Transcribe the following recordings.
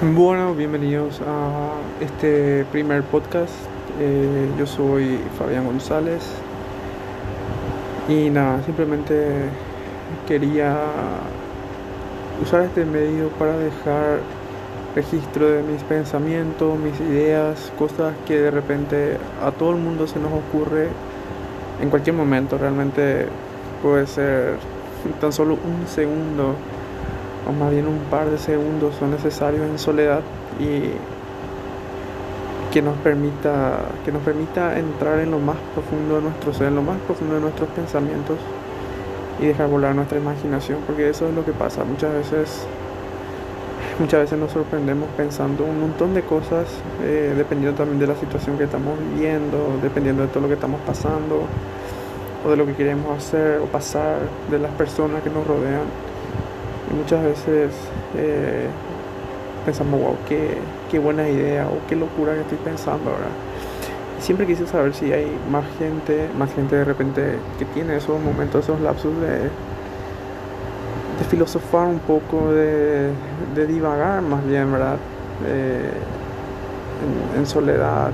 Bueno, bienvenidos a este primer podcast. Eh, yo soy Fabián González y nada, simplemente quería usar este medio para dejar registro de mis pensamientos, mis ideas, cosas que de repente a todo el mundo se nos ocurre en cualquier momento. Realmente puede ser tan solo un segundo o más bien un par de segundos son necesarios en soledad y que nos permita que nos permita entrar en lo más profundo de nuestro ser, en lo más profundo de nuestros pensamientos y dejar volar nuestra imaginación, porque eso es lo que pasa muchas veces. Muchas veces nos sorprendemos pensando un montón de cosas, eh, dependiendo también de la situación que estamos viviendo, dependiendo de todo lo que estamos pasando, o de lo que queremos hacer o pasar, de las personas que nos rodean. Y muchas veces eh, pensamos, wow, qué, qué, buena idea o qué locura que estoy pensando. Y siempre quise saber si hay más gente, más gente de repente que tiene esos momentos, esos lapsos de, de filosofar un poco, de, de divagar más bien, ¿verdad? en, en, soledad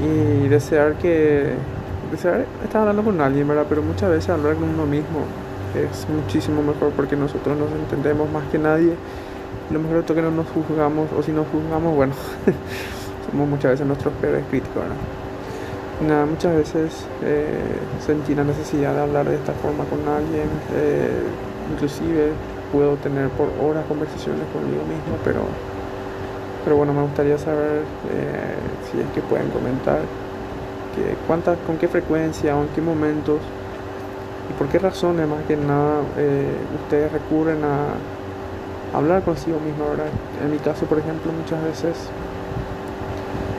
y desear que desear estar hablando con alguien, ¿verdad? Pero muchas veces hablar con uno mismo es muchísimo mejor porque nosotros nos entendemos más que nadie. Lo mejor es que no nos juzgamos, o si nos juzgamos, bueno, somos muchas veces nuestros peores críticos. Nada, muchas veces eh, sentí la necesidad de hablar de esta forma con alguien, eh, inclusive puedo tener por horas conversaciones conmigo mismo, pero, pero bueno, me gustaría saber eh, si es que pueden comentar que cuántas, con qué frecuencia o en qué momentos ¿Y por qué razones más que nada eh, ustedes recurren a hablar consigo mismo? ¿verdad? En mi caso, por ejemplo, muchas veces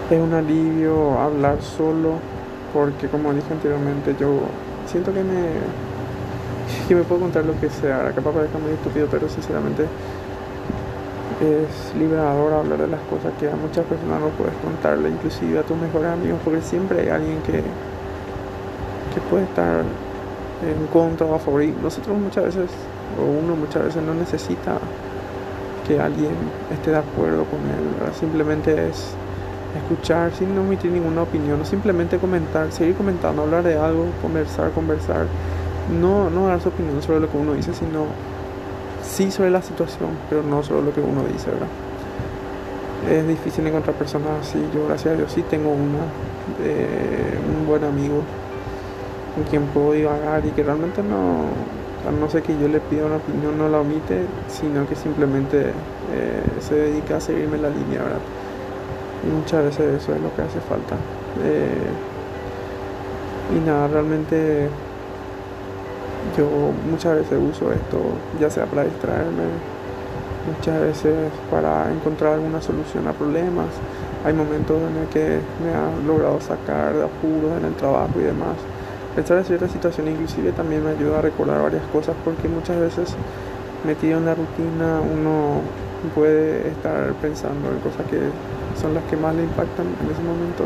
es un alivio hablar solo porque como dije anteriormente yo siento que me que me puedo contar lo que sea ahora capaz parezca muy estúpido pero sinceramente es liberador hablar de las cosas que a muchas personas no puedes contarle inclusive a tus mejores amigos porque siempre hay alguien que que puede estar en contra o a favor. Y nosotros muchas veces, o uno muchas veces no necesita que alguien esté de acuerdo con él, simplemente es escuchar sin no emitir ninguna opinión, simplemente comentar, seguir comentando, hablar de algo, conversar, conversar, no, no dar su opinión sobre lo que uno dice, sino sí sobre la situación, pero no sobre lo que uno dice, ¿verdad? Es difícil encontrar personas así, yo gracias a Dios sí tengo una, eh, un buen amigo con quien puedo divagar y que realmente no, no sé que yo le pida una opinión, no la omite, sino que simplemente eh, se dedica a seguirme la línea, ¿verdad? Y muchas veces eso es lo que hace falta. Eh, y nada, realmente yo muchas veces uso esto, ya sea para distraerme, muchas veces para encontrar alguna solución a problemas. Hay momentos en el que me ha logrado sacar de apuros en el trabajo y demás. Pensar en ciertas situaciones inclusive también me ayuda a recordar varias cosas porque muchas veces metido en la rutina uno puede estar pensando en cosas que son las que más le impactan en ese momento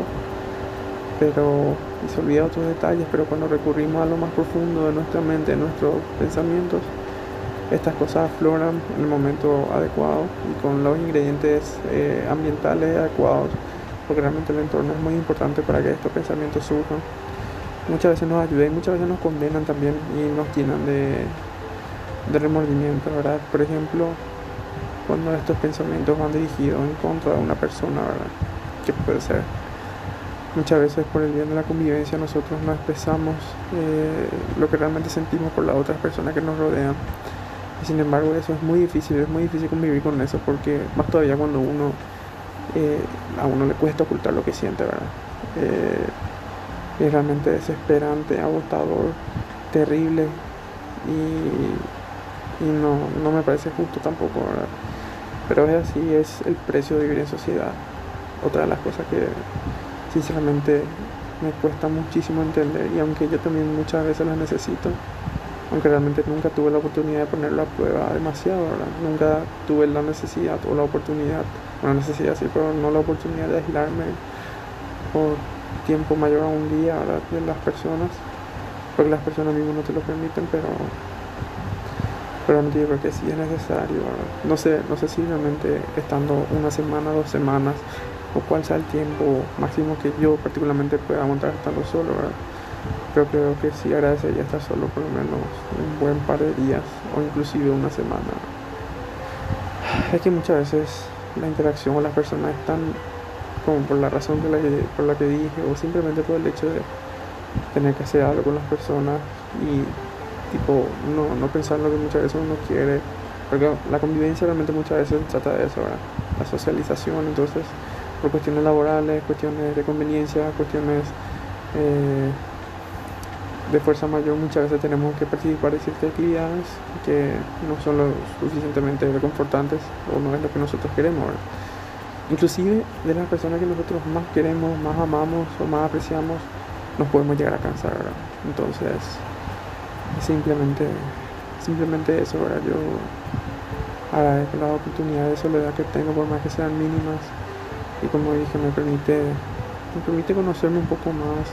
pero se olvida otros detalles pero cuando recurrimos a lo más profundo de nuestra mente de nuestros pensamientos estas cosas afloran en el momento adecuado y con los ingredientes eh, ambientales adecuados porque realmente el entorno es muy importante para que estos pensamientos surjan muchas veces nos ayudan y muchas veces nos condenan también y nos llenan de, de remordimiento, ¿verdad? Por ejemplo, cuando estos pensamientos van dirigidos en contra de una persona, ¿verdad? Que puede ser. Muchas veces por el bien de la convivencia nosotros no expresamos eh, lo que realmente sentimos por las otras personas que nos rodean. Y sin embargo eso es muy difícil, es muy difícil convivir con eso porque más todavía cuando uno eh, a uno le cuesta ocultar lo que siente, ¿verdad? Eh, es realmente desesperante, agotador, terrible y, no, no, me parece justo tampoco, ¿verdad? Pero es así, es el precio de vivir en sociedad. Otra de las cosas que sinceramente me cuesta muchísimo entender y aunque yo también muchas veces las necesito, aunque realmente nunca tuve la oportunidad de ponerlo a prueba demasiado, ¿verdad? Nunca tuve la necesidad o la oportunidad, una necesidad sí, pero no la oportunidad de aislarme por tiempo mayor a un día de las personas, porque las personas mismas no te lo permiten, pero, pero no digo que sí es necesario. No sé, no sé si realmente estando una semana, dos semanas, o cuál sea el tiempo máximo que yo particularmente pueda aguantar estando solo, ¿verdad? Pero creo que sí agradecería estar solo por lo menos un buen par de días o inclusive una semana. Es que muchas veces la interacción con las personas es tan como por la razón por la, que, por la que dije o simplemente por el hecho de tener que hacer algo con las personas y tipo no, no pensar lo que muchas veces uno quiere porque la convivencia realmente muchas veces trata de eso, la socialización, entonces por cuestiones laborales, cuestiones de conveniencia, cuestiones eh, de fuerza mayor, muchas veces tenemos que participar de ciertas actividades que no son lo suficientemente reconfortantes o no es lo que nosotros queremos. Inclusive de las personas que nosotros más queremos, más amamos o más apreciamos, nos podemos llegar a cansar. Entonces, simplemente, simplemente eso. ¿verdad? Yo agradezco la oportunidad de soledad que tengo, por más que sean mínimas y como dije me permite me permite conocerme un poco más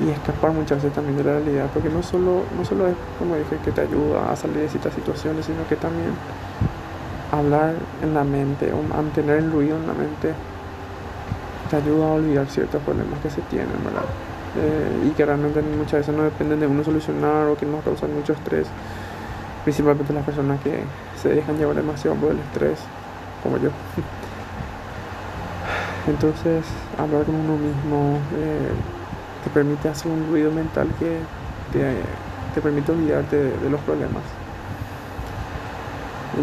y escapar muchas veces también de la realidad porque no solo no solo es como dije que te ayuda a salir de ciertas situaciones sino que también hablar en la mente o mantener el ruido en la mente te ayuda a olvidar ciertos problemas que se tienen verdad eh, y que realmente muchas veces no dependen de uno solucionar o que nos causan mucho estrés principalmente las personas que se dejan llevar demasiado por el estrés como yo Entonces, hablar con uno mismo eh, te permite hacer un ruido mental que te, permite olvidarte de, los problemas.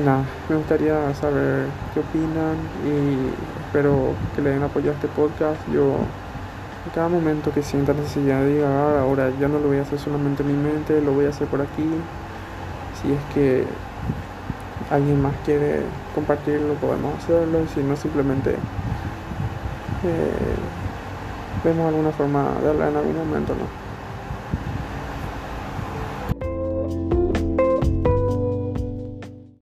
Nada, me gustaría saber qué opinan y espero que le den apoyo a este podcast. Yo, en cada momento que sienta necesidad de ah, ahora ya no lo voy a hacer solamente en mi mente, lo voy a hacer por aquí. Si es que alguien más quiere compartirlo, podemos hacerlo. Si no, simplemente vemos alguna forma de hablar en algún momento, ¿no?